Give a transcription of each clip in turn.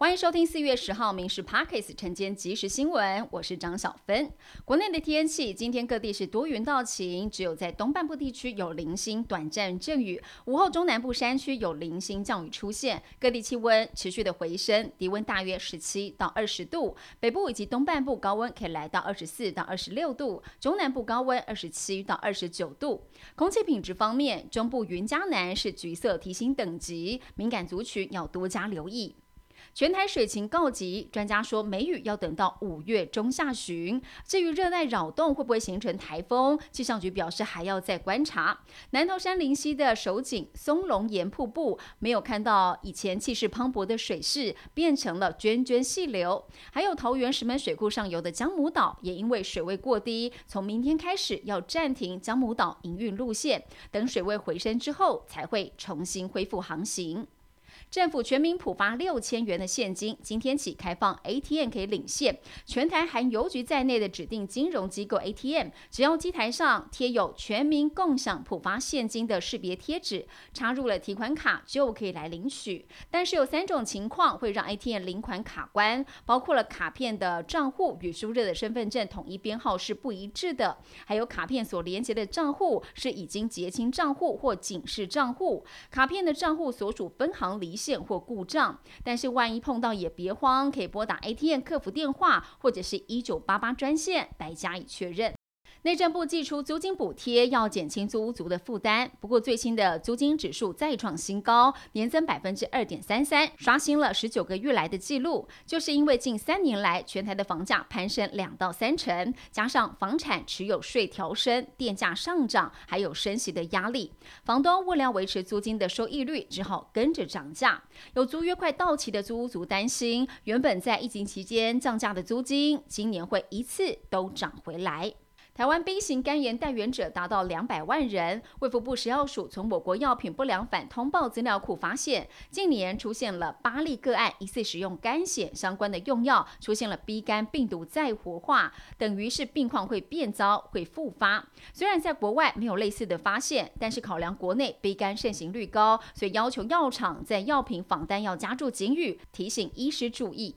欢迎收听四月十号《民事 Parkes》晨间即时新闻，我是张小芬。国内的天气，今天各地是多云到晴，只有在东半部地区有零星短暂阵雨，午后中南部山区有零星降雨出现。各地气温持续的回升，低温大约十七到二十度，北部以及东半部高温可以来到二十四到二十六度，中南部高温二十七到二十九度。空气品质方面，中部云嘉南是橘色提醒等级，敏感族群要多加留意。全台水情告急，专家说梅雨要等到五月中下旬。至于热带扰动会不会形成台风，气象局表示还要再观察。南投山林溪的首景松龙岩瀑布，没有看到以前气势磅礴的水势，变成了涓涓细流。还有桃园石门水库上游的江母岛，也因为水位过低，从明天开始要暂停江母岛营运路线，等水位回升之后，才会重新恢复航行。政府全民普发六千元的现金，今天起开放 ATM 可以领现。全台含邮局在内的指定金融机构 ATM，只要机台上贴有全民共享普发现金的识别贴纸，插入了提款卡就可以来领取。但是有三种情况会让 ATM 领款卡关，包括了卡片的账户与输入的身份证统一编号是不一致的，还有卡片所连接的账户是已经结清账户或警示账户，卡片的账户所属分行离。线或故障，但是万一碰到也别慌，可以拨打 ATM 客服电话或者是一九八八专线来加以确认。内政部寄出租金补贴，要减轻租屋族的负担。不过，最新的租金指数再创新高，年增百分之二点三三，刷新了十九个月来的记录。就是因为近三年来全台的房价攀升两到三成，加上房产持有税调升、电价上涨，还有升息的压力，房东为了维持租金的收益率，只好跟着涨价。有租约快到期的租屋族担心，原本在疫情期间降价的租金，今年会一次都涨回来。台湾 B 型肝炎带源者达到两百万人。卫福部食药署从我国药品不良反通报资料库发现，近年出现了八例个案，疑似使用肝血相关的用药，出现了 B 肝病毒再活化，等于是病况会变糟，会复发。虽然在国外没有类似的发现，但是考量国内 B 肝盛行率高，所以要求药厂在药品仿单要加注警语，提醒医师注意。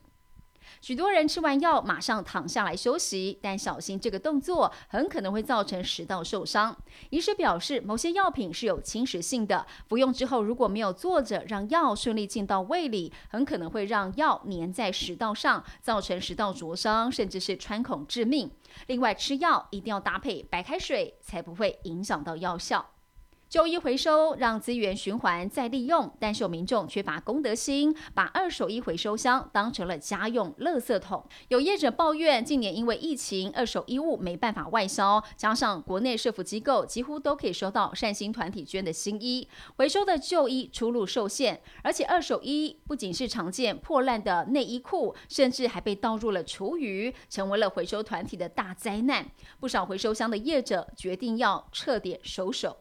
许多人吃完药马上躺下来休息，但小心这个动作很可能会造成食道受伤。医师表示，某些药品是有侵蚀性的，服用之后如果没有坐着让药顺利进到胃里，很可能会让药粘在食道上，造成食道灼伤，甚至是穿孔致命。另外，吃药一定要搭配白开水，才不会影响到药效。旧衣回收让资源循环再利用，但是有民众缺乏公德心，把二手衣回收箱当成了家用垃圾桶。有业者抱怨，近年因为疫情，二手衣物没办法外销，加上国内社福机构几乎都可以收到善心团体捐的新衣，回收的旧衣出路受限。而且二手衣不仅是常见破烂的内衣裤，甚至还被倒入了厨余，成为了回收团体的大灾难。不少回收箱的业者决定要彻底收手。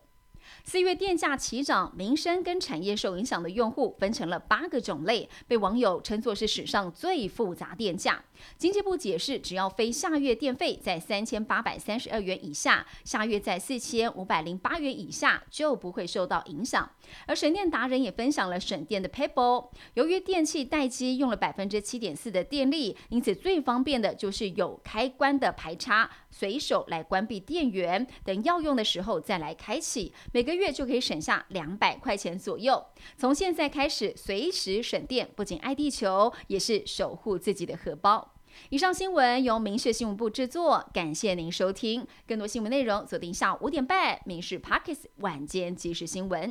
四月电价齐涨，民生跟产业受影响的用户分成了八个种类，被网友称作是史上最复杂电价。经济部解释，只要非下月电费在三千八百三十二元以下，下月在四千五百零八元以下，就不会受到影响。而省电达人也分享了省电的 paper，由于电器待机用了百分之七点四的电力，因此最方便的就是有开关的排插，随手来关闭电源，等要用的时候再来开启。每个月就可以省下两百块钱左右。从现在开始，随时省电，不仅爱地球，也是守护自己的荷包。以上新闻由民事新闻部制作，感谢您收听。更多新闻内容锁定下午五点半《民事 Parkes 晚间即时新闻》。